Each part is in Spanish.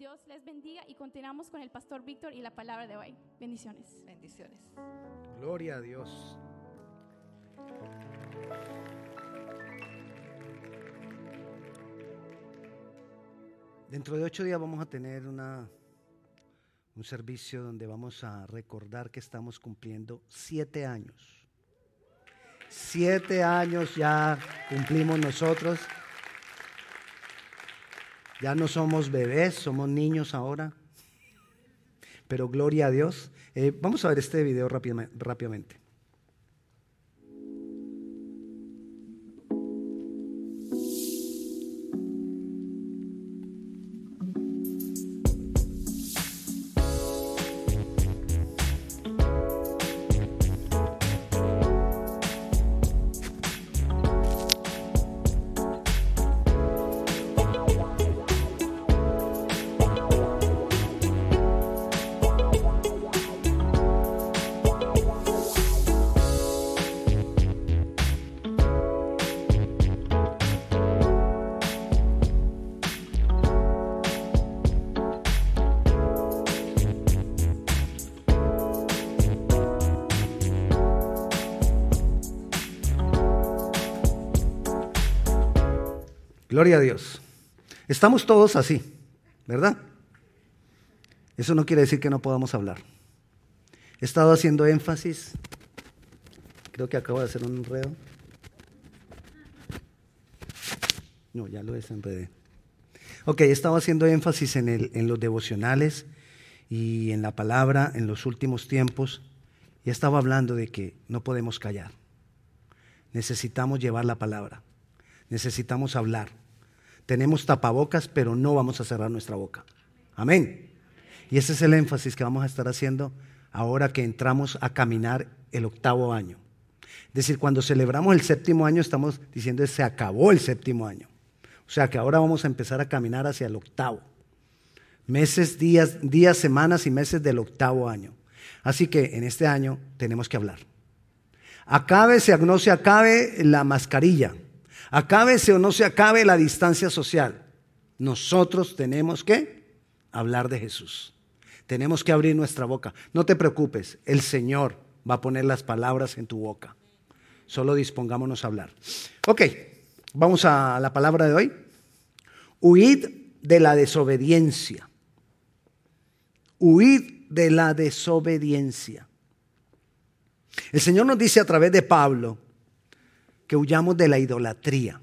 Dios les bendiga y continuamos con el pastor Víctor y la palabra de hoy. Bendiciones. Bendiciones. Gloria a Dios. Dentro de ocho días vamos a tener una, un servicio donde vamos a recordar que estamos cumpliendo siete años. Siete años ya cumplimos nosotros. Ya no somos bebés, somos niños ahora. Pero gloria a Dios. Eh, vamos a ver este video rápidamente. Gloria a Dios. Estamos todos así, ¿verdad? Eso no quiere decir que no podamos hablar. He estado haciendo énfasis. Creo que acabo de hacer un enredo. No, ya lo desenredé. Ok, he estado haciendo énfasis en, los devocionales y en la palabra en los últimos tiempos. Y estaba hablando de que no podemos callar. Necesitamos llevar la palabra. Necesitamos hablar. Tenemos tapabocas, pero no vamos a cerrar nuestra boca. Amén. Y ese es el énfasis que vamos a estar haciendo ahora que entramos a caminar el octavo año. Es decir, cuando celebramos el séptimo año estamos diciendo que se acabó el séptimo año. O sea que ahora vamos a empezar a caminar hacia el octavo. Meses, días, días, semanas y meses del octavo año. Así que en este año tenemos que hablar. Acabe, se no se acabe la mascarilla. Acábese o no se acabe la distancia social. Nosotros tenemos que hablar de Jesús. Tenemos que abrir nuestra boca. No te preocupes, el Señor va a poner las palabras en tu boca. Solo dispongámonos a hablar. Ok, vamos a la palabra de hoy. Huid de la desobediencia. Huid de la desobediencia. El Señor nos dice a través de Pablo, que huyamos de la idolatría.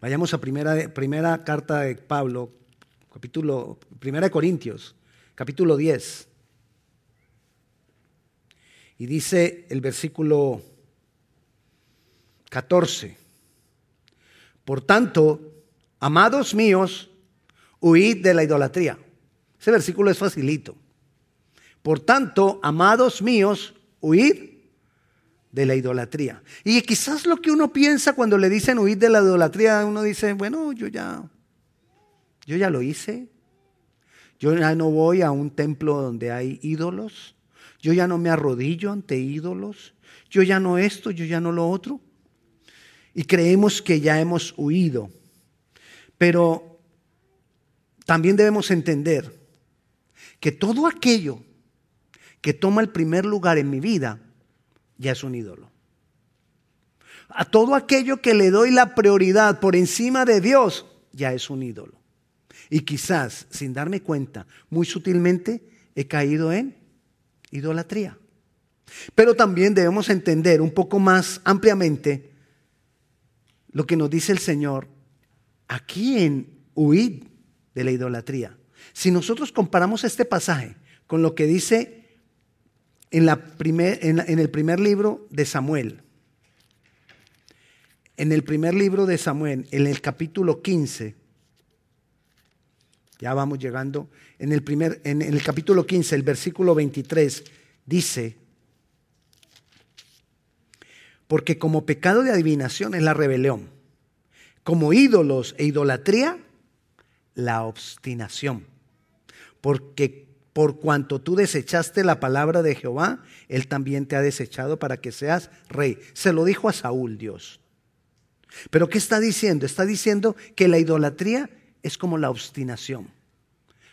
Vayamos a primera, primera carta de Pablo, capítulo, primera de Corintios, capítulo 10. Y dice el versículo 14. Por tanto, amados míos, huid de la idolatría. Ese versículo es facilito. Por tanto, amados míos, huid de la idolatría. Y quizás lo que uno piensa cuando le dicen huir de la idolatría, uno dice, bueno, yo ya, yo ya lo hice. Yo ya no voy a un templo donde hay ídolos. Yo ya no me arrodillo ante ídolos. Yo ya no esto, yo ya no lo otro. Y creemos que ya hemos huido. Pero también debemos entender que todo aquello que toma el primer lugar en mi vida ya es un ídolo. A todo aquello que le doy la prioridad por encima de Dios, ya es un ídolo. Y quizás, sin darme cuenta, muy sutilmente he caído en idolatría. Pero también debemos entender un poco más ampliamente lo que nos dice el Señor aquí en huir de la idolatría. Si nosotros comparamos este pasaje con lo que dice en, la primer, en, el primer libro de Samuel. En el primer libro de Samuel, en el capítulo 15, ya vamos llegando, en el, primer, en el capítulo 15, el versículo 23, dice, porque como pecado de adivinación es la rebelión, como ídolos e idolatría, la obstinación, porque por cuanto tú desechaste la palabra de Jehová, Él también te ha desechado para que seas rey. Se lo dijo a Saúl Dios. Pero ¿qué está diciendo? Está diciendo que la idolatría es como la obstinación.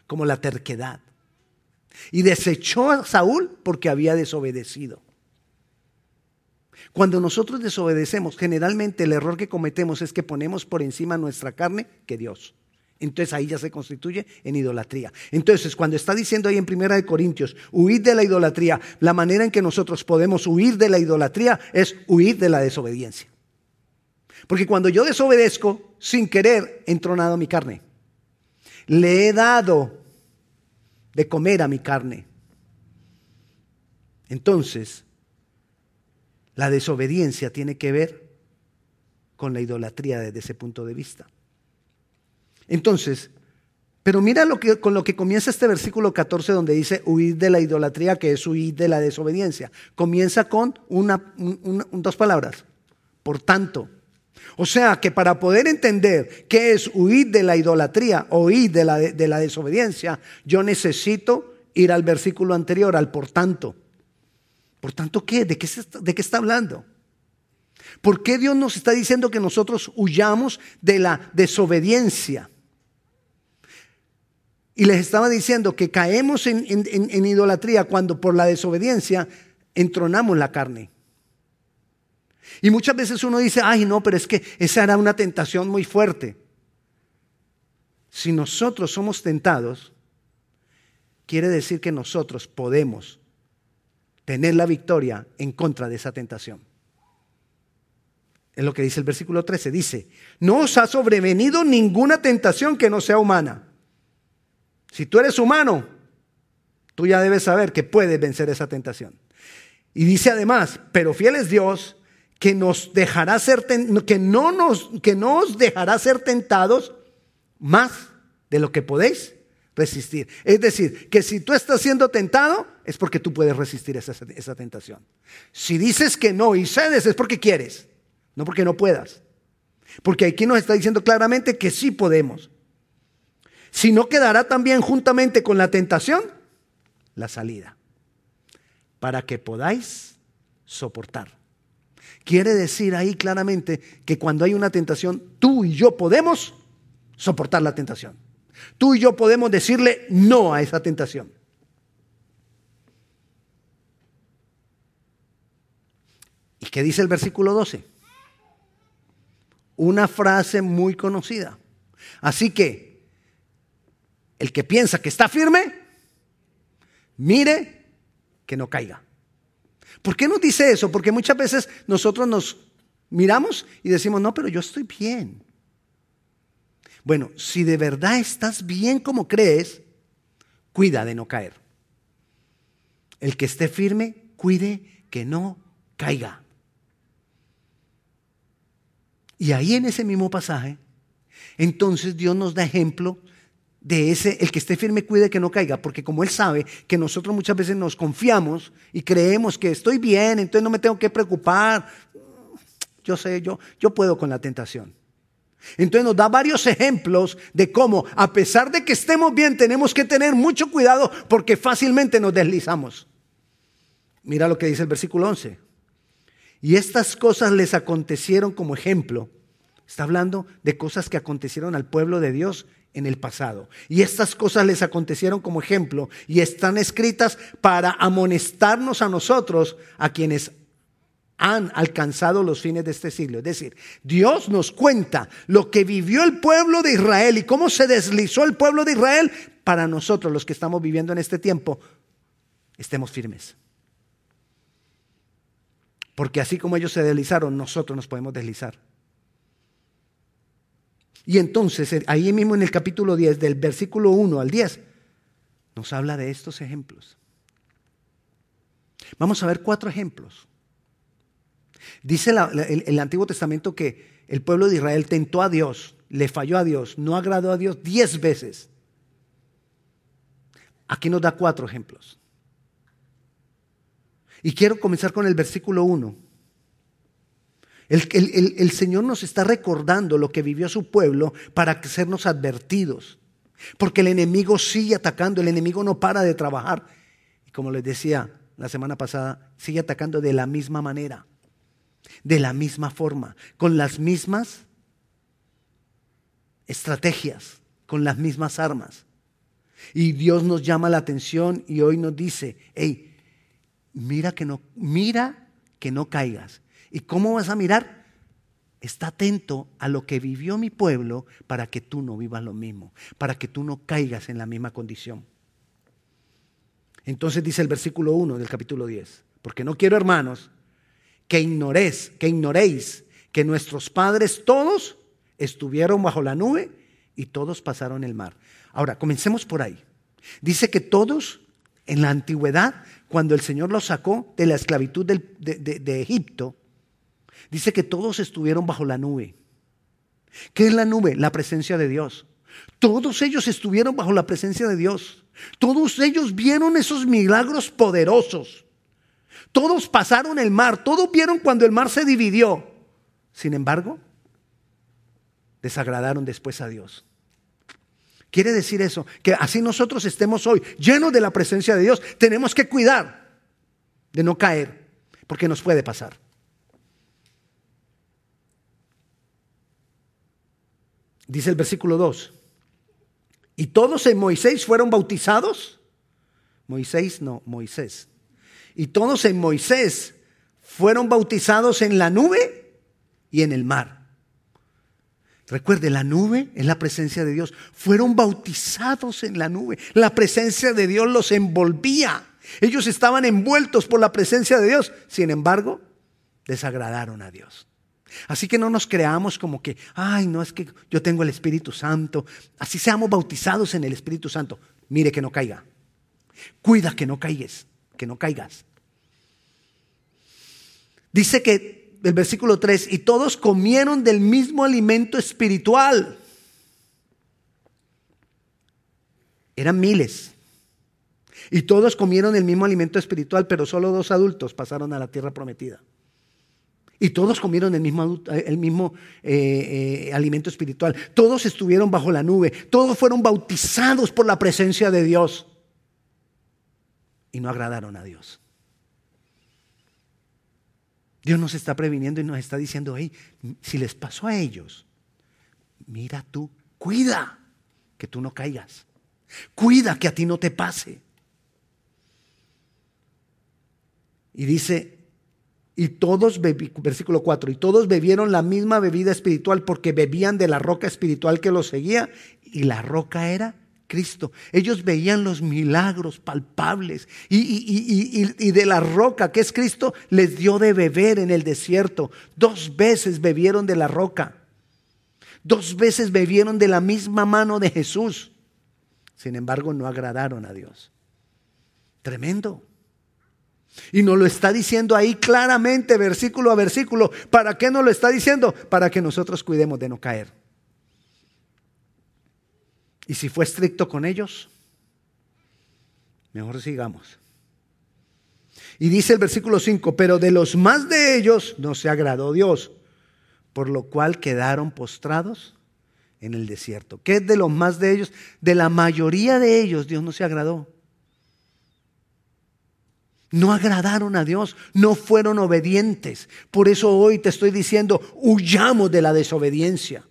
como la terquedad. Y desechó a Saúl porque había desobedecido. Cuando nosotros desobedecemos, generalmente el error que cometemos es que ponemos por encima nuestra carne que Dios. Entonces ahí ya se constituye en idolatría. Entonces, cuando está diciendo ahí en Primera de Corintios, huir de la idolatría, la manera en que nosotros podemos huir de la idolatría es huir de la desobediencia. Porque cuando yo desobedezco, sin querer, he entronado mi carne. Le he dado de comer a mi carne. Entonces, la desobediencia tiene que ver con la idolatría desde ese punto de vista. Entonces, pero mira lo que, con lo que comienza este versículo 14 donde dice huir de la idolatría, que es huir de la desobediencia. Comienza con una, dos palabras. Por tanto. O sea que para poder entender qué es huir de la idolatría o huir de la, de la desobediencia, yo necesito ir al versículo anterior, al por tanto. ¿Por tanto qué? ¿De qué, ¿De qué está hablando? ¿Por qué Dios nos está diciendo que nosotros huyamos de la desobediencia? Y les estaba diciendo que caemos en, idolatría cuando por la desobediencia entronamos la carne. Y muchas veces uno dice, ay no, pero es que esa era una tentación muy fuerte. Si nosotros somos tentados, quiere decir que nosotros podemos tener la victoria en contra de esa tentación. Es lo que dice el versículo 13. Dice, no os ha sobrevenido ninguna tentación que no sea humana si tú eres humano, tú ya debes saber que puedes vencer esa tentación. Y dice además, pero fiel es Dios que nos dejará ser que no nos que dejará ser tentados más de lo que podéis resistir. Es decir, que si tú estás siendo tentado es porque tú puedes resistir esa, esa tentación. Si dices que no y cedes es porque quieres, no porque no puedas. Porque aquí nos está diciendo claramente que sí podemos sino quedará también juntamente con la tentación la salida, para que podáis soportar. Quiere decir ahí claramente que cuando hay una tentación, tú y yo podemos soportar la tentación. Tú y yo podemos decirle no a esa tentación. ¿Y qué dice el versículo 12? Una frase muy conocida. Así que el que piensa que está firme, mire que no caiga. ¿Por qué nos dice eso? Porque muchas veces nosotros nos miramos y decimos, no, pero yo estoy bien. Bueno, si de verdad estás bien como crees, cuida de no caer. El que esté firme, cuide que no caiga. Y ahí en ese mismo pasaje, entonces Dios nos da ejemplo de ese, el que esté firme cuide que no caiga, porque como Él sabe que nosotros muchas veces nos confiamos y creemos que estoy bien, entonces no me tengo que preocupar. Yo sé, yo, yo puedo con la tentación. Entonces nos da varios ejemplos de cómo, a pesar de que estemos bien, tenemos que tener mucho cuidado porque fácilmente nos deslizamos. Mira lo que dice el versículo 11. Y estas cosas les acontecieron como ejemplo. Está hablando de cosas que acontecieron al pueblo de Dios en el pasado. Y estas cosas les acontecieron como ejemplo y están escritas para amonestarnos a nosotros, a quienes han alcanzado los fines de este siglo. Es decir, Dios nos cuenta lo que vivió el pueblo de Israel y cómo se deslizó el pueblo de Israel para nosotros los que estamos viviendo en este tiempo. Estemos firmes. Porque así como ellos se deslizaron, nosotros nos podemos deslizar. Y entonces, ahí mismo en el capítulo 10, del versículo 1 al 10, nos habla de estos ejemplos. Vamos a ver cuatro ejemplos. Dice el, el, Antiguo Testamento que el pueblo de Israel tentó a Dios, le falló a Dios, no agradó a Dios diez veces. Aquí nos da cuatro ejemplos. Y quiero comenzar con el versículo 1. El, Señor nos está recordando lo que vivió su pueblo para hacernos advertidos. Porque el enemigo sigue atacando, el enemigo no para de trabajar. Y como les decía la semana pasada, sigue atacando de la misma manera, de la misma forma, con las mismas estrategias, con las mismas armas. Y Dios nos llama la atención y hoy nos dice, hey, mira que no, mira que no caigas. ¿Y cómo vas a mirar? Está atento a lo que vivió mi pueblo para que tú no vivas lo mismo, para que tú no caigas en la misma condición. Entonces dice el versículo 1 del capítulo 10, porque no quiero, hermanos, que ignoréis, que ignoréis que nuestros padres todos estuvieron bajo la nube y todos pasaron el mar. Ahora, comencemos por ahí. Dice que todos en la antigüedad, cuando el Señor los sacó de la esclavitud de, de Egipto, dice que todos estuvieron bajo la nube. ¿Qué es la nube? La presencia de Dios. Todos ellos estuvieron bajo la presencia de Dios. Todos ellos vieron esos milagros poderosos. Todos pasaron el mar, todos vieron cuando el mar se dividió. Sin embargo, desagradaron después a Dios. Quiere decir eso, que así nosotros estemos hoy llenos de la presencia de Dios, tenemos que cuidar de no caer, porque nos puede pasar. Dice el versículo 2, y todos en Moisés fueron bautizados. Moisés, no, Moisés. Y todos en Moisés fueron bautizados en la nube y en el mar. Recuerde, la nube es la presencia de Dios. Fueron bautizados en la nube. La presencia de Dios los envolvía. Ellos estaban envueltos por la presencia de Dios. Sin embargo, desagradaron a Dios. Así que no nos creamos como que, ay, no es que yo tengo el Espíritu Santo. Así seamos bautizados en el Espíritu Santo. Mire que no caiga. Cuida que no caigas, que no caigas. Dice que el versículo 3, y todos comieron del mismo alimento espiritual. Eran miles. Y todos comieron el mismo alimento espiritual, pero solo dos adultos pasaron a la tierra prometida. Y todos comieron el mismo, el mismo eh, eh, alimento espiritual. Todos estuvieron bajo la nube. Todos fueron bautizados por la presencia de Dios. Y no agradaron a Dios. Dios nos está previniendo y nos está diciendo, hey, si les pasó a ellos, mira tú, cuida que tú no caigas. Cuida que a ti no te pase. Y dice, y todos, versículo 4, y todos bebieron la misma bebida espiritual porque bebían de la roca espiritual que los seguía y la roca era Cristo. Ellos veían los milagros palpables y, y, de la roca que es Cristo les dio de beber en el desierto. Dos veces bebieron de la roca. Dos veces bebieron de la misma mano de Jesús. Sin embargo, no agradaron a Dios. Tremendo. Y nos lo está diciendo ahí claramente, versículo a versículo. ¿Para qué nos lo está diciendo? Para que nosotros cuidemos de no caer. Y si fue estricto con ellos, mejor sigamos. Y dice el versículo 5, pero de los más de ellos no se agradó Dios, por lo cual quedaron postrados en el desierto. ¿Qué es de los más de ellos? De la mayoría de ellos Dios no se agradó no agradaron a Dios, no fueron obedientes. Por eso hoy te estoy diciendo, huyamos de la desobediencia.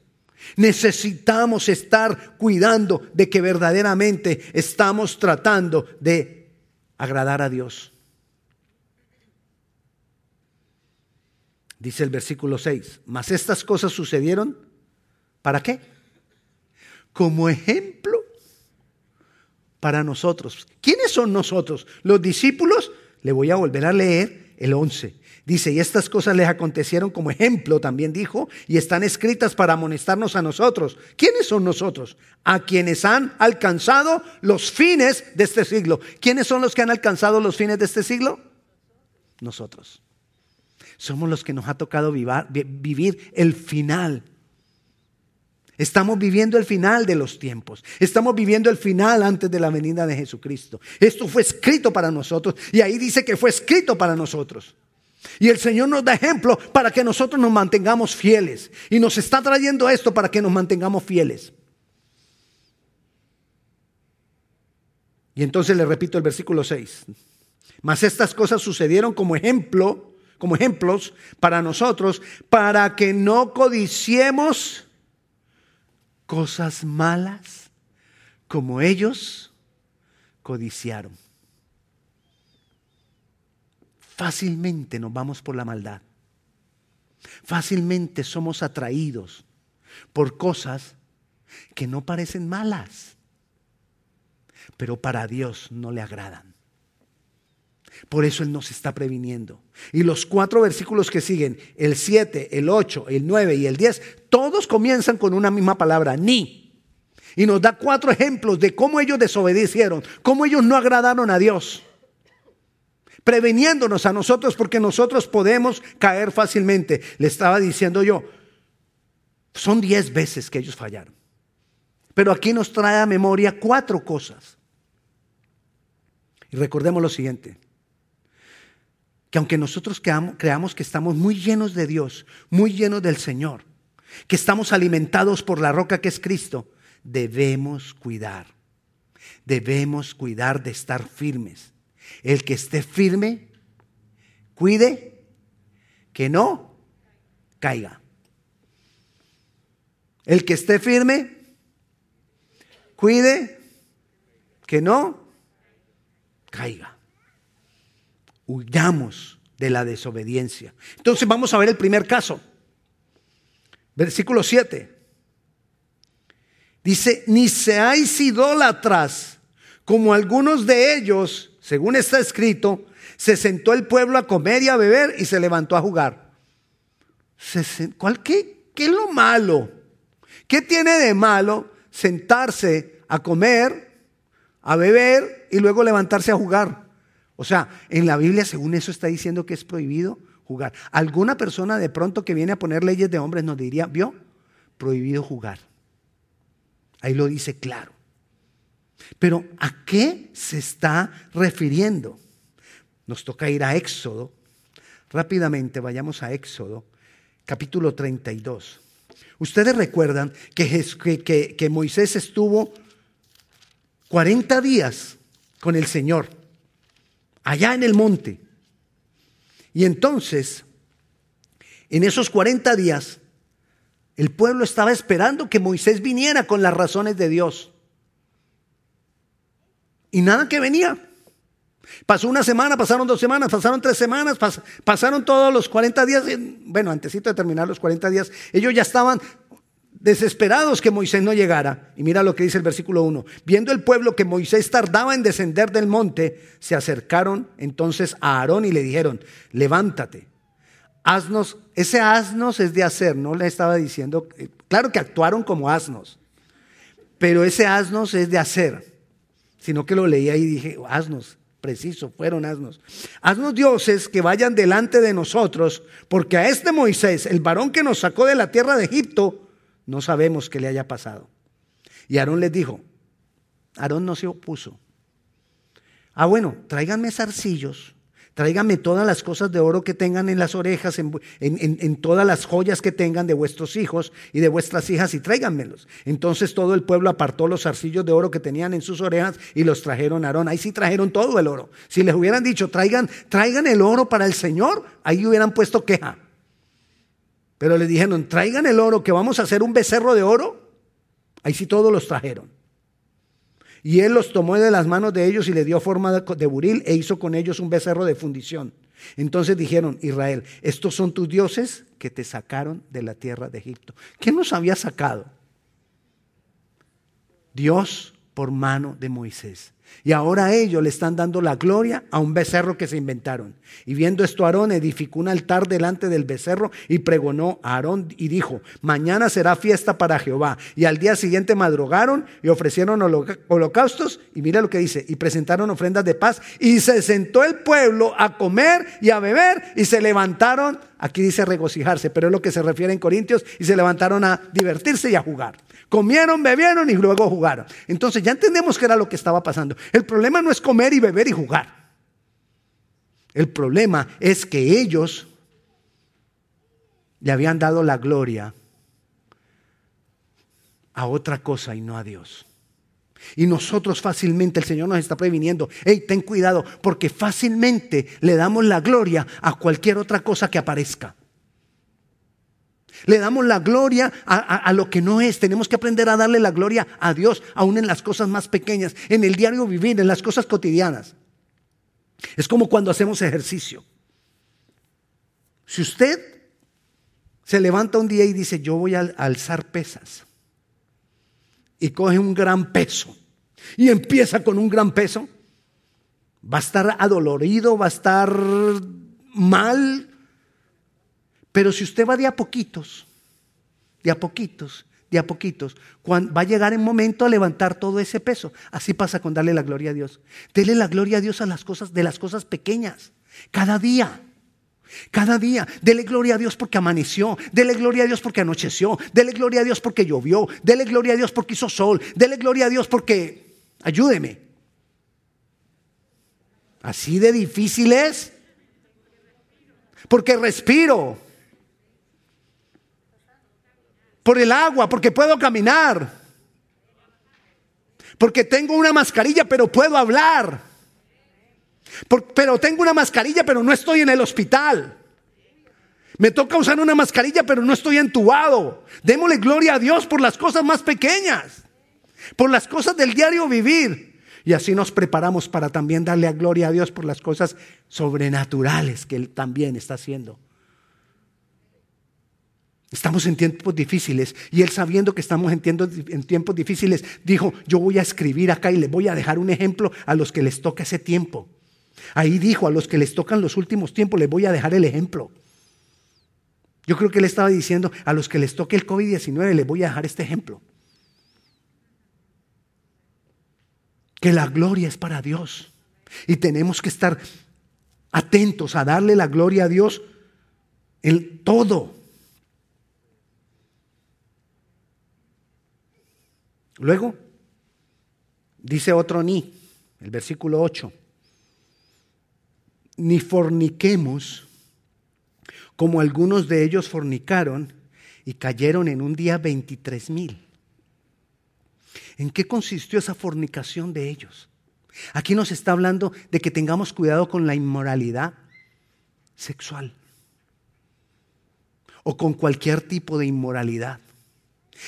Necesitamos estar cuidando de que verdaderamente estamos tratando de agradar a Dios. Dice el versículo 6, mas estas cosas sucedieron, ¿para qué? Como ejemplo para nosotros. ¿Quiénes son nosotros? Los discípulos le voy a volver a leer el 11. Dice, y estas cosas les acontecieron como ejemplo, también dijo, y están escritas para amonestarnos a nosotros. ¿Quiénes son nosotros? A quienes han alcanzado los fines de este siglo. ¿Quiénes son los que han alcanzado los fines de este siglo? Nosotros. Somos los que nos ha tocado vivir el final Estamos viviendo el final de los tiempos. Estamos viviendo el final antes de la venida de Jesucristo. Esto fue escrito para nosotros y ahí dice que fue escrito para nosotros. Y el Señor nos da ejemplo para que nosotros nos mantengamos fieles. Y nos está trayendo esto para que nos mantengamos fieles. Y entonces le repito el versículo 6. Mas estas cosas sucedieron como ejemplo, como ejemplos para nosotros, para que no codiciemos cosas malas como ellos codiciaron. Fácilmente nos vamos por la maldad. Fácilmente somos atraídos por cosas que no parecen malas, pero para Dios no le agradan. Por eso Él nos está previniendo. Y los cuatro versículos que siguen, el 7, el 8, el 9 y el 10, todos comienzan con una misma palabra, ni. Y nos da cuatro ejemplos de cómo ellos desobedecieron, cómo ellos no agradaron a Dios. Preveniéndonos a nosotros porque nosotros podemos caer fácilmente. Le estaba diciendo yo, son diez veces que ellos fallaron. Pero aquí nos trae a memoria cuatro cosas. Y recordemos lo siguiente, que aunque nosotros creamos, que estamos muy llenos de Dios, muy llenos del Señor, que estamos alimentados por la roca que es Cristo, debemos cuidar, debemos cuidar de estar firmes. El que esté firme, cuide que no caiga. El que esté firme, cuide que no caiga. Huyamos de la desobediencia. Entonces vamos a ver el primer caso. Versículo 7. Dice, ni seáis idólatras, como algunos de ellos, según está escrito, se sentó el pueblo a comer y a beber y se levantó a jugar. ¿Cuál, qué, ¿Qué es lo malo? ¿Qué tiene de malo sentarse a comer, a beber y luego levantarse a jugar. O sea, en la Biblia, según eso, está diciendo que es prohibido jugar. Alguna persona de pronto que viene a poner leyes de hombres nos diría, ¿vio? Prohibido jugar. Ahí lo dice claro. Pero ¿a qué se está refiriendo? Nos toca ir a Éxodo. Rápidamente vayamos a Éxodo, capítulo 32. Ustedes recuerdan que, que, Moisés estuvo 40 días con el Señor, allá en el monte. Y entonces, en esos 40 días, el pueblo estaba esperando que Moisés viniera con las razones de Dios. Y nada que venía. Pasó una semana, pasaron dos semanas, pasaron tres semanas, pasaron todos los 40 días. Bueno, antesito de terminar los 40 días, ellos ya estaban desesperados que Moisés no llegara. Y mira lo que dice el versículo 1. Viendo el pueblo que Moisés tardaba en descender del monte, se acercaron entonces a Aarón y le dijeron, levántate, haznos, ese asnos es de hacer, no le estaba diciendo, eh, claro que actuaron como asnos, pero ese asnos es de hacer, sino que lo leía y dije, asnos, preciso, fueron asnos. Haznos dioses que vayan delante de nosotros, porque a este Moisés, el varón que nos sacó de la tierra de Egipto, no sabemos qué le haya pasado. Y Aarón les dijo, Aarón no se opuso. Ah, bueno, tráiganme zarcillos, tráiganme todas las cosas de oro que tengan en las orejas, en, todas las joyas que tengan de vuestros hijos y de vuestras hijas y tráiganmelos. Entonces todo el pueblo apartó los zarcillos de oro que tenían en sus orejas y los trajeron a Aarón. Ahí sí trajeron todo el oro. Si les hubieran dicho, traigan, traigan el oro para el Señor, ahí hubieran puesto queja. Pero le dijeron, traigan el oro, que vamos a hacer un becerro de oro. Ahí sí todos los trajeron. Y él los tomó de las manos de ellos y le dio forma de buril e hizo con ellos un becerro de fundición. Entonces dijeron, Israel, estos son tus dioses que te sacaron de la tierra de Egipto. ¿Qué nos había sacado? Dios por mano de Moisés. Y ahora ellos le están dando la gloria a un becerro que se inventaron. Y viendo esto, Aarón edificó un altar delante del becerro y pregonó a Aarón y dijo, mañana será fiesta para Jehová. Y al día siguiente madrugaron y ofrecieron holocaustos. Y mira lo que dice, y presentaron ofrendas de paz. Y se sentó el pueblo a comer y a beber y se levantaron. Aquí dice regocijarse, pero es lo que se refiere en Corintios. Y se levantaron a divertirse y a jugar. Comieron, bebieron y luego jugaron. Entonces ya entendemos que era lo que estaba pasando. El problema no es comer y beber y jugar. El problema es que ellos le habían dado la gloria a otra cosa y no a Dios. Y nosotros fácilmente, el Señor nos está previniendo, hey, ten cuidado, porque fácilmente le damos la gloria a cualquier otra cosa que aparezca. Le damos la gloria a, a, lo que no es. Tenemos que aprender a darle la gloria a Dios, aún en las cosas más pequeñas, en el diario vivir, en las cosas cotidianas. Es como cuando hacemos ejercicio. Si usted se levanta un día y dice, yo voy a alzar pesas, y coge un gran peso, y empieza con un gran peso, va a estar adolorido, va a estar mal, pero si usted va de a poquitos, de a poquitos, de a poquitos, va a llegar el momento a levantar todo ese peso. Así pasa con darle la gloria a Dios. Dele la gloria a Dios a las cosas de las cosas pequeñas, cada día. Cada día, dele gloria a Dios porque amaneció, dele gloria a Dios porque anocheció, dele gloria a Dios porque llovió, dele gloria a Dios porque hizo sol, dele gloria a Dios porque, ayúdeme. Así de difícil es, porque respiro, por el agua, porque puedo caminar, porque tengo una mascarilla pero puedo hablar pero tengo una mascarilla, pero no estoy en el hospital. Me toca usar una mascarilla, pero no estoy entubado. Démosle gloria a Dios por las cosas más pequeñas, por las cosas del diario vivir. Y así nos preparamos para también darle a gloria a Dios por las cosas sobrenaturales que Él también está haciendo. Estamos en tiempos difíciles y Él sabiendo que estamos en tiempos, difíciles, dijo, yo voy a escribir acá y les voy a dejar un ejemplo a los que les toca ese tiempo. Ahí dijo, a los que les tocan los últimos tiempos les voy a dejar el ejemplo. Yo creo que él estaba diciendo, a los que les toque el COVID-19 les voy a dejar este ejemplo. Que la gloria es para Dios. Y tenemos que estar atentos a darle la gloria a Dios en todo. Luego, dice otro ni, el versículo 8 ni forniquemos como algunos de ellos fornicaron y cayeron en un día 23 mil. ¿En qué consistió esa fornicación de ellos? Aquí nos está hablando de que tengamos cuidado con la inmoralidad sexual o con cualquier tipo de inmoralidad.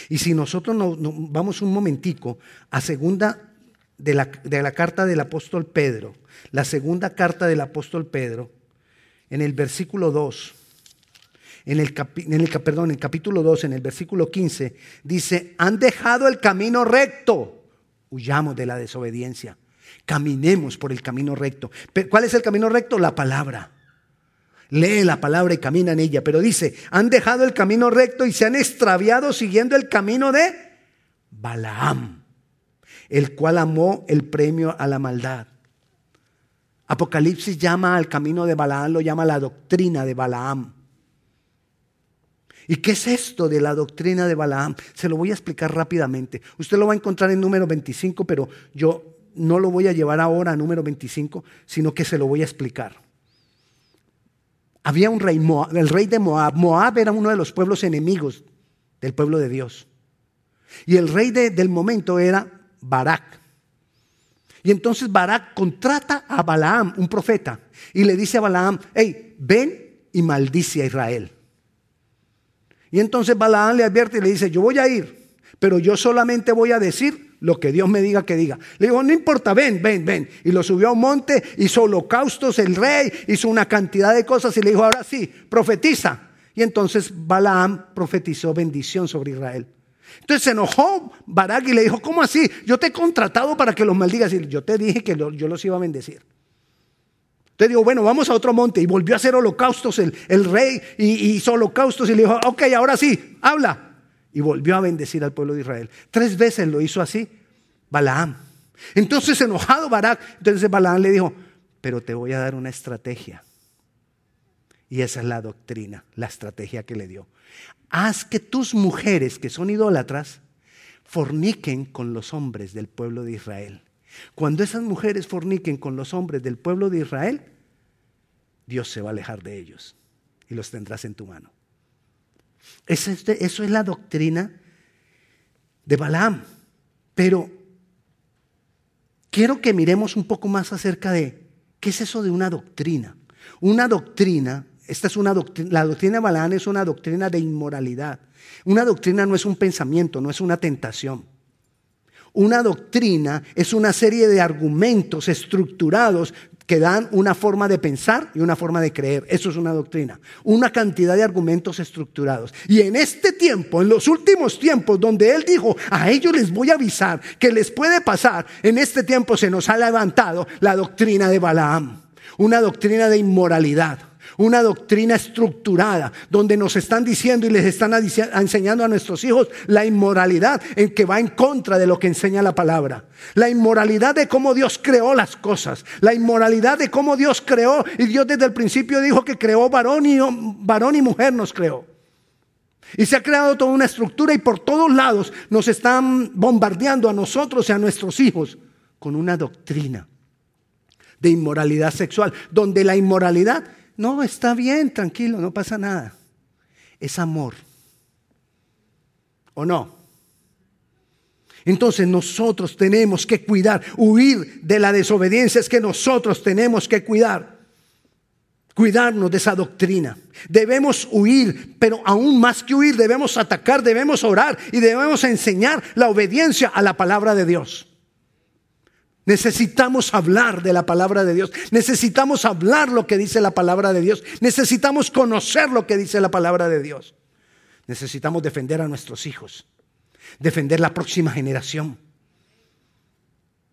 Y si nosotros nos, vamos un momentico a segunda de la, de la carta del apóstol Pedro, la segunda carta del apóstol Pedro, en el versículo 2, en el, en el, perdón, en el capítulo 2, en el versículo 15, dice, han dejado el camino recto, huyamos de la desobediencia, caminemos por el camino recto. ¿Cuál es el camino recto? La palabra. Lee la palabra y camina en ella, pero dice, han dejado el camino recto y se han extraviado siguiendo el camino de Balaam el cual amó el premio a la maldad. Apocalipsis llama al camino de Balaam, lo llama la doctrina de Balaam. ¿Y qué es esto de la doctrina de Balaam? Se lo voy a explicar rápidamente. Usted lo va a encontrar en número 25, pero yo no lo voy a llevar ahora a número 25, sino que se lo voy a explicar. Había un rey, el rey de Moab. Moab era uno de los pueblos enemigos del pueblo de Dios. Y el rey del momento era Barak. Y entonces Barak contrata a Balaam, un profeta, y le dice a Balaam, hey, ven y maldice a Israel. Y entonces Balaam le advierte y le dice, yo voy a ir, pero yo solamente voy a decir lo que Dios me diga que diga. Le digo, no importa, ven, ven, ven. Y lo subió a un monte, hizo holocaustos el rey, hizo una cantidad de cosas y le dijo, ahora sí, profetiza. Y entonces Balaam profetizó bendición sobre Israel. Entonces se enojó Barak y le dijo, ¿cómo así? Yo te he contratado para que los maldigas. Y yo te dije que yo los iba a bendecir. Entonces digo, bueno, vamos a otro monte. Y volvió a hacer holocaustos el, rey y, hizo holocaustos y le dijo, ok, ahora sí, habla. Y volvió a bendecir al pueblo de Israel. Tres veces lo hizo así Balaam. Entonces enojado Barak, entonces Balaam le dijo, pero te voy a dar una estrategia. Y esa es la doctrina, la estrategia que le dio haz que tus mujeres, que son idólatras, forniquen con los hombres del pueblo de Israel. Cuando esas mujeres forniquen con los hombres del pueblo de Israel, Dios se va a alejar de ellos y los tendrás en tu mano. Eso es, eso es la doctrina de Balaam. Pero quiero que miremos un poco más acerca de qué es eso de una doctrina. Una doctrina esta es una doctrina, la doctrina de Balaam es una doctrina de inmoralidad. Una doctrina no es un pensamiento, no es una tentación. Una doctrina es una serie de argumentos estructurados que dan una forma de pensar y una forma de creer. Eso es una doctrina. Una cantidad de argumentos estructurados. Y en este tiempo, en los últimos tiempos, donde Él dijo, a ellos les voy a avisar que les puede pasar, en este tiempo se nos ha levantado la doctrina de Balaam. Una doctrina de inmoralidad una doctrina estructurada, donde nos están diciendo y les están enseñando a nuestros hijos la inmoralidad en que va en contra de lo que enseña la palabra. La inmoralidad de cómo Dios creó las cosas. La inmoralidad de cómo Dios creó. Y Dios desde el principio dijo que creó varón y, varón y mujer nos creó. Y se ha creado toda una estructura y por todos lados nos están bombardeando a nosotros y a nuestros hijos con una doctrina de inmoralidad sexual, donde la inmoralidad no, está bien, tranquilo, no pasa nada. Es amor. ¿O no? Entonces nosotros tenemos que cuidar, huir de la desobediencia, es que nosotros tenemos que cuidar, cuidarnos de esa doctrina. Debemos huir, pero aún más que huir, debemos atacar, debemos orar y debemos enseñar la obediencia a la palabra de Dios. Necesitamos hablar de la palabra de Dios. Necesitamos hablar lo que dice la palabra de Dios. Necesitamos conocer lo que dice la palabra de Dios. Necesitamos defender a nuestros hijos. Defender la próxima generación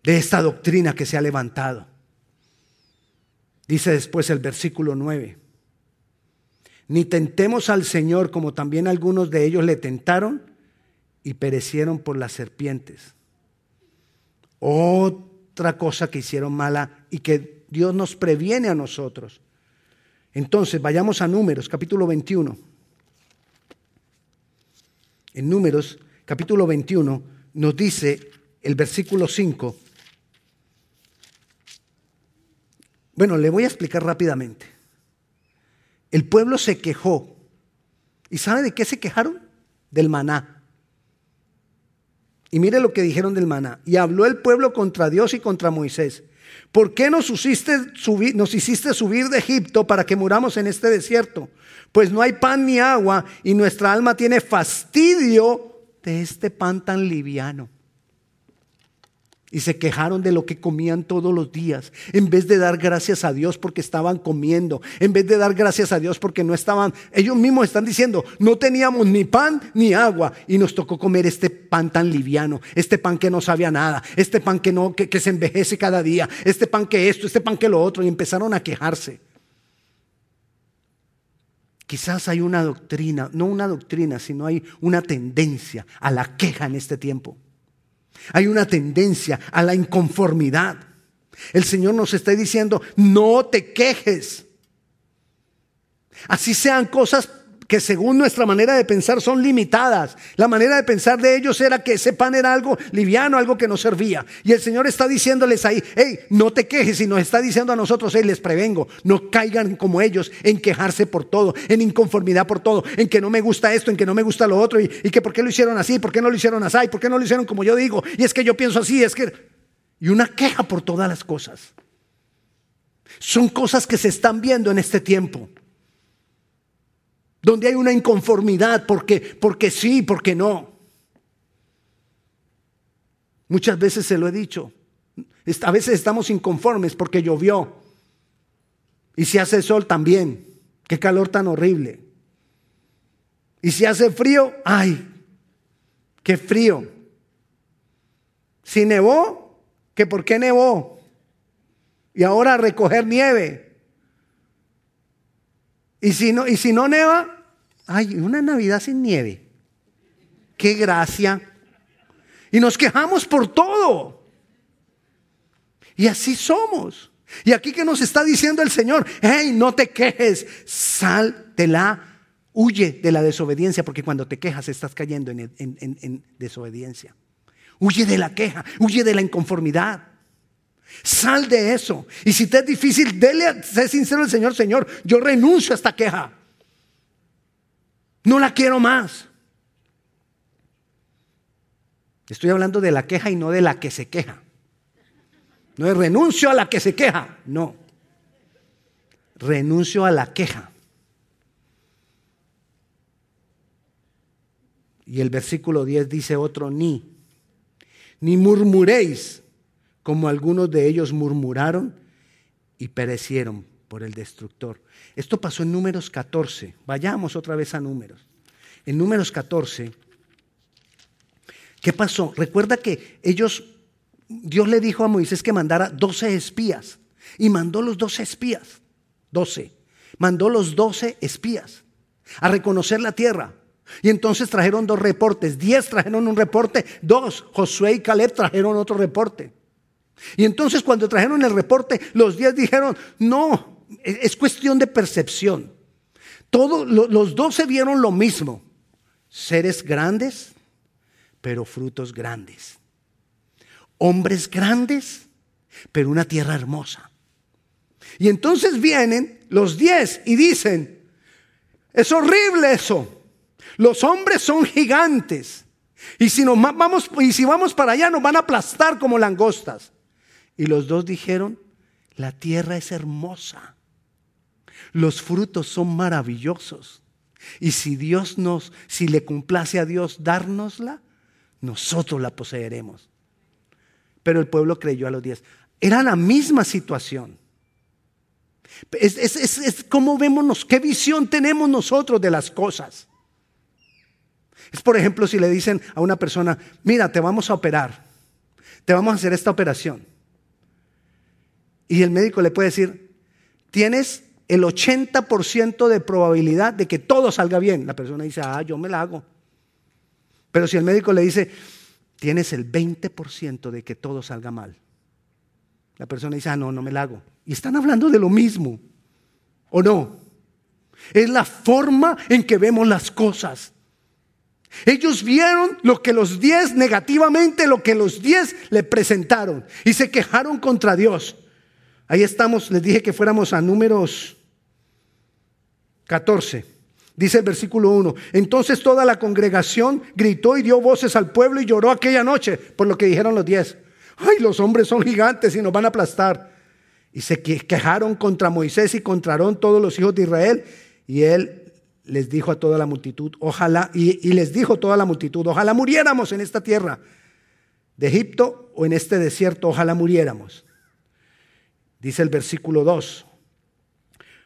de esta doctrina que se ha levantado. Dice después el versículo 9. Ni tentemos al Señor como también algunos de ellos le tentaron y perecieron por las serpientes. Oh otra cosa que hicieron mala y que Dios nos previene a nosotros. Entonces, vayamos a Números, capítulo 21. En Números, capítulo 21, nos dice el versículo 5. Bueno, le voy a explicar rápidamente. El pueblo se quejó. ¿Y sabe de qué se quejaron? Del maná. Y mire lo que dijeron del maná. Y habló el pueblo contra Dios y contra Moisés. ¿Por qué nos hiciste, subir, nos hiciste subir de Egipto para que muramos en este desierto? Pues no hay pan ni agua y nuestra alma tiene fastidio de este pan tan liviano y se quejaron de lo que comían todos los días, en vez de dar gracias a Dios porque estaban comiendo, en vez de dar gracias a Dios porque no estaban, ellos mismos están diciendo, no teníamos ni pan ni agua y nos tocó comer este pan tan liviano, este pan que no sabía nada, este pan que no que, que se envejece cada día, este pan que esto, este pan que lo otro y empezaron a quejarse. Quizás hay una doctrina, no una doctrina, sino hay una tendencia a la queja en este tiempo. Hay una tendencia a la inconformidad. El Señor nos está diciendo, no te quejes. Así sean cosas que según nuestra manera de pensar son limitadas. La manera de pensar de ellos era que ese pan era algo liviano, algo que no servía. Y el Señor está diciéndoles ahí, hey, no te quejes y nos está diciendo a nosotros, hey, les prevengo, no caigan como ellos en quejarse por todo, en inconformidad por todo, en que no me gusta esto, en que no me gusta lo otro y, que por qué lo hicieron así, por qué no lo hicieron así, por qué no lo hicieron como yo digo. Y es que yo pienso así, es que... Y una queja por todas las cosas. Son cosas que se están viendo en este tiempo donde hay una inconformidad porque, porque sí, porque no. Muchas veces se lo he dicho. A veces estamos inconformes porque llovió. Y si hace sol también. Qué calor tan horrible. Y si hace frío, ay, qué frío. Si nevó, que por qué nevó. Y ahora recoger nieve. Y si no, y si no neva, ay, una Navidad sin nieve. Qué gracia. Y nos quejamos por todo. Y así somos. Y aquí que nos está diciendo el Señor, hey, no te quejes, sal de la, huye de la desobediencia, porque cuando te quejas estás cayendo en, en desobediencia. Huye de la queja, huye de la inconformidad. Sal de eso. Y si te es difícil, dele, sé sincero al Señor, Señor, yo renuncio a esta queja. No la quiero más. Estoy hablando de la queja y no de la que se queja. No es renuncio a la que se queja, no. Renuncio a la queja. Y el versículo 10 dice otro ni. Ni murmuréis como algunos de ellos murmuraron y perecieron por el destructor. Esto pasó en números 14. Vayamos otra vez a números. En números 14, ¿qué pasó? Recuerda que ellos, Dios le dijo a Moisés que mandara 12 espías y mandó los 12 espías. 12. Mandó los 12 espías a reconocer la tierra. Y entonces trajeron dos reportes. Diez trajeron un reporte, dos, Josué y Caleb trajeron otro reporte. Y entonces cuando trajeron el reporte, los diez dijeron, no, es cuestión de percepción. Todos los doce vieron lo mismo. Seres grandes, pero frutos grandes. Hombres grandes, pero una tierra hermosa. Y entonces vienen los diez y dicen, es horrible eso. Los hombres son gigantes. Y si, nos vamos, y si vamos para allá nos van a aplastar como langostas. Y los dos dijeron, la tierra es hermosa. Los frutos son maravillosos. Y si Dios nos, si le complace a Dios dárnosla, nosotros la poseeremos. Pero el pueblo creyó a los diez. Era la misma situación. Es, es, como vemos, qué visión tenemos nosotros de las cosas. Es por ejemplo si le dicen a una persona, mira, te vamos a operar, te vamos a hacer esta operación. Y el médico le puede decir, tienes el 80% de probabilidad de que todo salga bien. La persona dice, ah, yo me la hago. Pero si el médico le dice, tienes el 20% de que todo salga mal. La persona dice, ah, no, no me la hago. Y están hablando de lo mismo, ¿o no? Es la forma en que vemos las cosas. Ellos vieron lo que los diez, negativamente lo que los diez le presentaron y se quejaron contra Dios. Ahí estamos, les dije que fuéramos a números 14. Dice el versículo 1, entonces toda la congregación gritó y dio voces al pueblo y lloró aquella noche por lo que dijeron los diez. Ay, los hombres son gigantes y nos van a aplastar. Y se quejaron contra Moisés y contra todos los hijos de Israel. Y él les dijo a toda la multitud, ojalá, y, y les dijo toda la multitud, ojalá muriéramos en esta tierra de Egipto o en este desierto, ojalá muriéramos. Dice el versículo 2.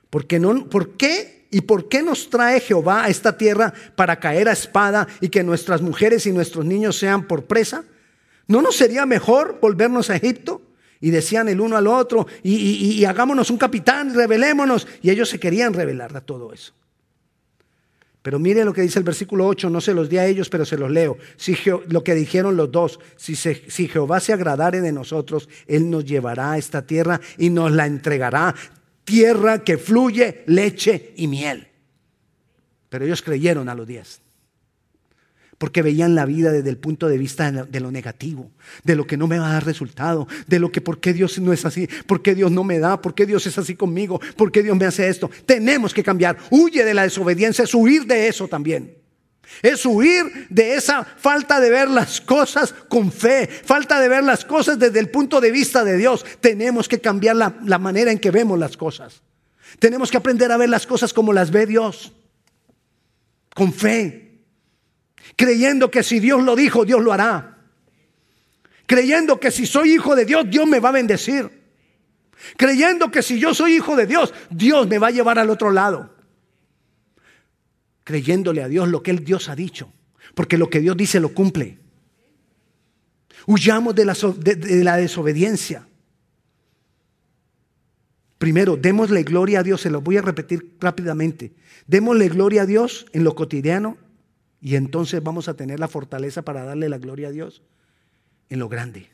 Porque no, ¿Por qué y por qué nos trae Jehová a esta tierra para caer a espada y que nuestras mujeres y nuestros niños sean por presa? ¿No nos sería mejor volvernos a Egipto? Y decían el uno al otro, y, hagámonos un capitán, rebelémonos. Y ellos se querían revelar a todo eso. Pero mire lo que dice el versículo 8, no se los di a ellos, pero se los leo. Si lo que dijeron los dos, si, si Jehová se agradare de nosotros, Él nos llevará a esta tierra y nos la entregará, tierra que fluye leche y miel. Pero ellos creyeron a los diez porque veían la vida desde el punto de vista de lo negativo, de lo que no me va a dar resultado, de lo que por qué Dios no es así, por qué Dios no me da, por qué Dios es así conmigo, por qué Dios me hace esto. Tenemos que cambiar. Huye de la desobediencia, es huir de eso también. Es huir de esa falta de ver las cosas con fe, falta de ver las cosas desde el punto de vista de Dios. Tenemos que cambiar la, la manera en que vemos las cosas. Tenemos que aprender a ver las cosas como las ve Dios, con fe creyendo que si Dios lo dijo, Dios lo hará. Creyendo que si soy hijo de Dios, Dios me va a bendecir. Creyendo que si yo soy hijo de Dios, Dios me va a llevar al otro lado. Creyéndole a Dios lo que el Dios ha dicho. Porque lo que Dios dice lo cumple. Huyamos de la, de la desobediencia. Primero, démosle gloria a Dios, se lo voy a repetir rápidamente. Démosle gloria a Dios en lo cotidiano y entonces vamos a tener la fortaleza para darle la gloria a Dios en lo grande.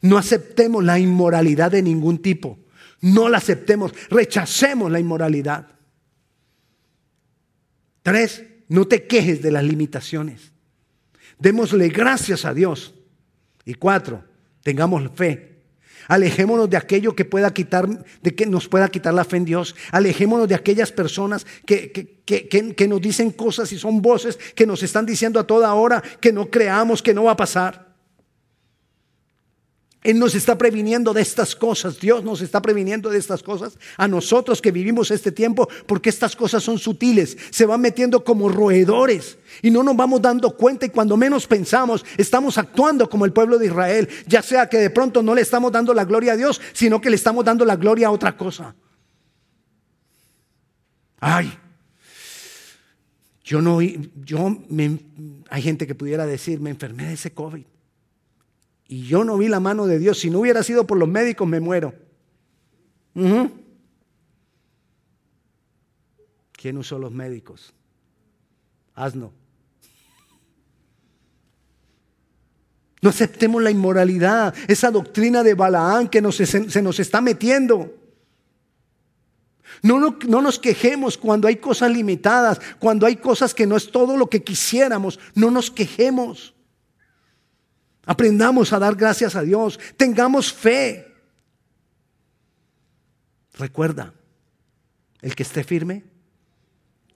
No aceptemos la inmoralidad de ningún tipo. No la aceptemos. Rechacemos la inmoralidad. Tres, no te quejes de las limitaciones. Démosle gracias a Dios. Y cuatro, tengamos fe Alejémonos de aquello que pueda quitar, de que nos pueda quitar la fe en Dios. Alejémonos de aquellas personas que, que, nos dicen cosas y son voces que nos están diciendo a toda hora que no creamos que no va a pasar. Él nos está previniendo de estas cosas. Dios nos está previniendo de estas cosas a nosotros que vivimos este tiempo porque estas cosas son sutiles. Se van metiendo como roedores y no nos vamos dando cuenta y cuando menos pensamos estamos actuando como el pueblo de Israel. Ya sea que de pronto no le estamos dando la gloria a Dios, sino que le estamos dando la gloria a otra cosa. Ay, yo no, yo me, hay gente que pudiera decir, me enfermé de ese COVID. Y yo no vi la mano de Dios. Si no hubiera sido por los médicos, me muero. ¿Quién usó los médicos? Hazlo. No aceptemos la inmoralidad, esa doctrina de Balaán que se nos está metiendo. No, no, no, nos quejemos cuando hay cosas limitadas, cuando hay cosas que no es todo lo que quisiéramos. No nos quejemos. Aprendamos a dar gracias a Dios. Tengamos fe. Recuerda, el que esté firme,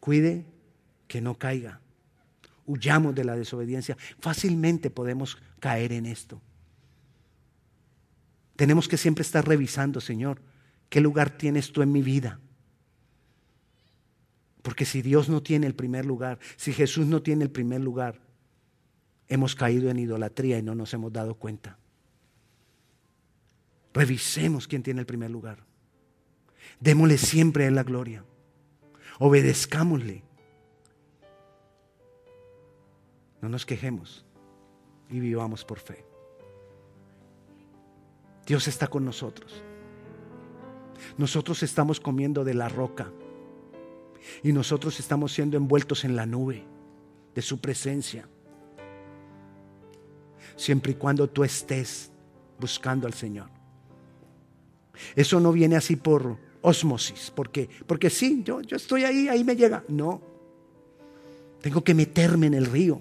cuide que no caiga. Huyamos de la desobediencia. Fácilmente podemos caer en esto. Tenemos que siempre estar revisando, Señor, qué lugar tienes tú en mi vida. Porque si Dios no tiene el primer lugar, si Jesús no tiene el primer lugar, hemos caído en idolatría y no nos hemos dado cuenta. Revisemos quién tiene el primer lugar. Démosle siempre a la gloria. Obedezcámosle. No nos quejemos y vivamos por fe. Dios está con nosotros. Nosotros estamos comiendo de la roca y nosotros estamos siendo envueltos en la nube de su presencia siempre y cuando tú estés buscando al Señor. Eso no viene así por osmosis, porque, porque sí, yo, yo estoy ahí, ahí me llega. No, tengo que meterme en el río.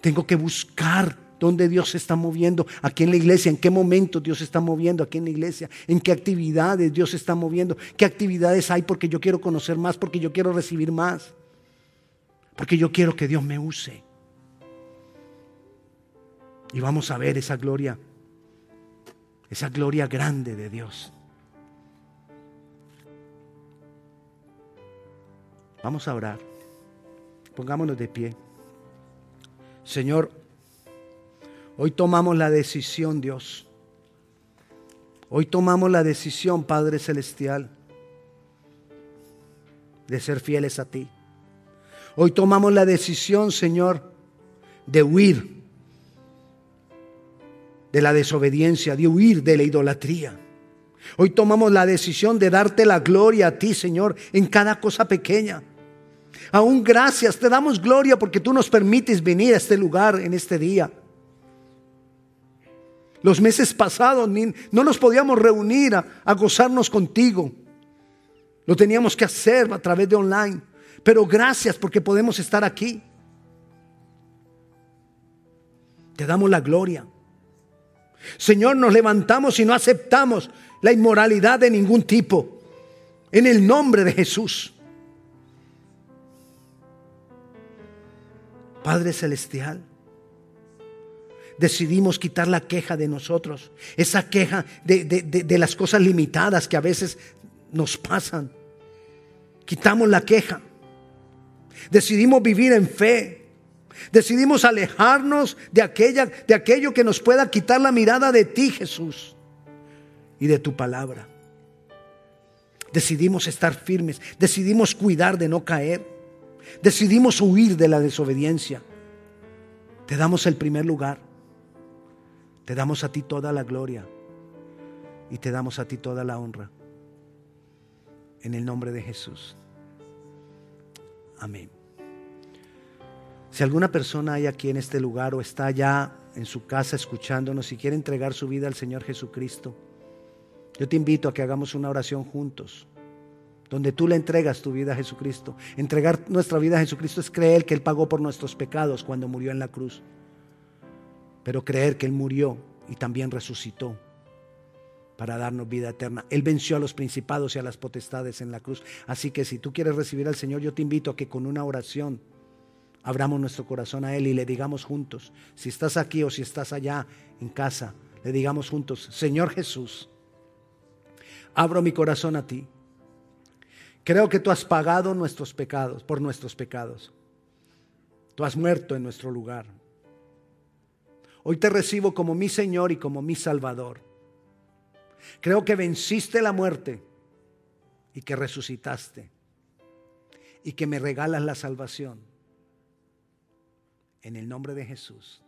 Tengo que buscar dónde Dios se está moviendo, aquí en la iglesia, en qué momento Dios se está moviendo aquí en la iglesia, en qué actividades Dios se está moviendo, qué actividades hay porque yo quiero conocer más, porque yo quiero recibir más, porque yo quiero que Dios me use. Y vamos a ver esa gloria, esa gloria grande de Dios. Vamos a orar. Pongámonos de pie. Señor, hoy tomamos la decisión, Dios. Hoy tomamos la decisión, Padre Celestial, de ser fieles a ti. Hoy tomamos la decisión, Señor, de huir de la desobediencia, de huir de la idolatría. Hoy tomamos la decisión de darte la gloria a ti, Señor, en cada cosa pequeña. Aún gracias, te damos gloria porque tú nos permites venir a este lugar en este día. Los meses pasados no nos podíamos reunir a, a gozarnos contigo. Lo teníamos que hacer a través de online. Pero gracias porque podemos estar aquí. Te damos la gloria. Señor, nos levantamos y no aceptamos la inmoralidad de ningún tipo. En el nombre de Jesús. Padre Celestial, decidimos quitar la queja de nosotros, esa queja de, de, las cosas limitadas que a veces nos pasan. Quitamos la queja. Decidimos vivir en fe, Decidimos alejarnos de, aquella, de aquello que nos pueda quitar la mirada de ti, Jesús, y de tu palabra. Decidimos estar firmes, decidimos cuidar de no caer, decidimos huir de la desobediencia. Te damos el primer lugar, te damos a ti toda la gloria y te damos a ti toda la honra. En el nombre de Jesús. Amén. Si alguna persona hay aquí en este lugar o está ya en su casa escuchándonos y quiere entregar su vida al Señor Jesucristo, yo te invito a que hagamos una oración juntos, donde tú le entregas tu vida a Jesucristo. Entregar nuestra vida a Jesucristo es creer que Él pagó por nuestros pecados cuando murió en la cruz, pero creer que Él murió y también resucitó para darnos vida eterna. Él venció a los principados y a las potestades en la cruz. Así que si tú quieres recibir al Señor, yo te invito a que con una oración abramos nuestro corazón a Él y le digamos juntos, si estás aquí o si estás allá en casa, le digamos juntos, Señor Jesús, abro mi corazón a ti. Creo que tú has pagado nuestros pecados, por nuestros pecados. Tú has muerto en nuestro lugar. Hoy te recibo como mi Señor y como mi Salvador. Creo que venciste la muerte y que resucitaste y que me regalas la salvación. En el nombre de Jesús.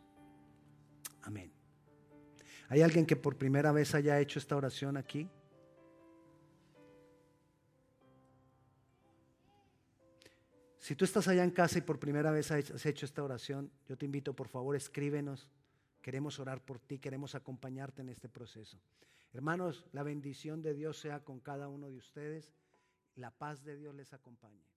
Amén. ¿Hay alguien que por primera vez haya hecho esta oración aquí? Si tú estás allá en casa y por primera vez has hecho esta oración, yo te invito, por favor, escríbenos. Queremos orar por ti, queremos acompañarte en este proceso. Hermanos, la bendición de Dios sea con cada uno de ustedes. La paz de Dios les acompañe.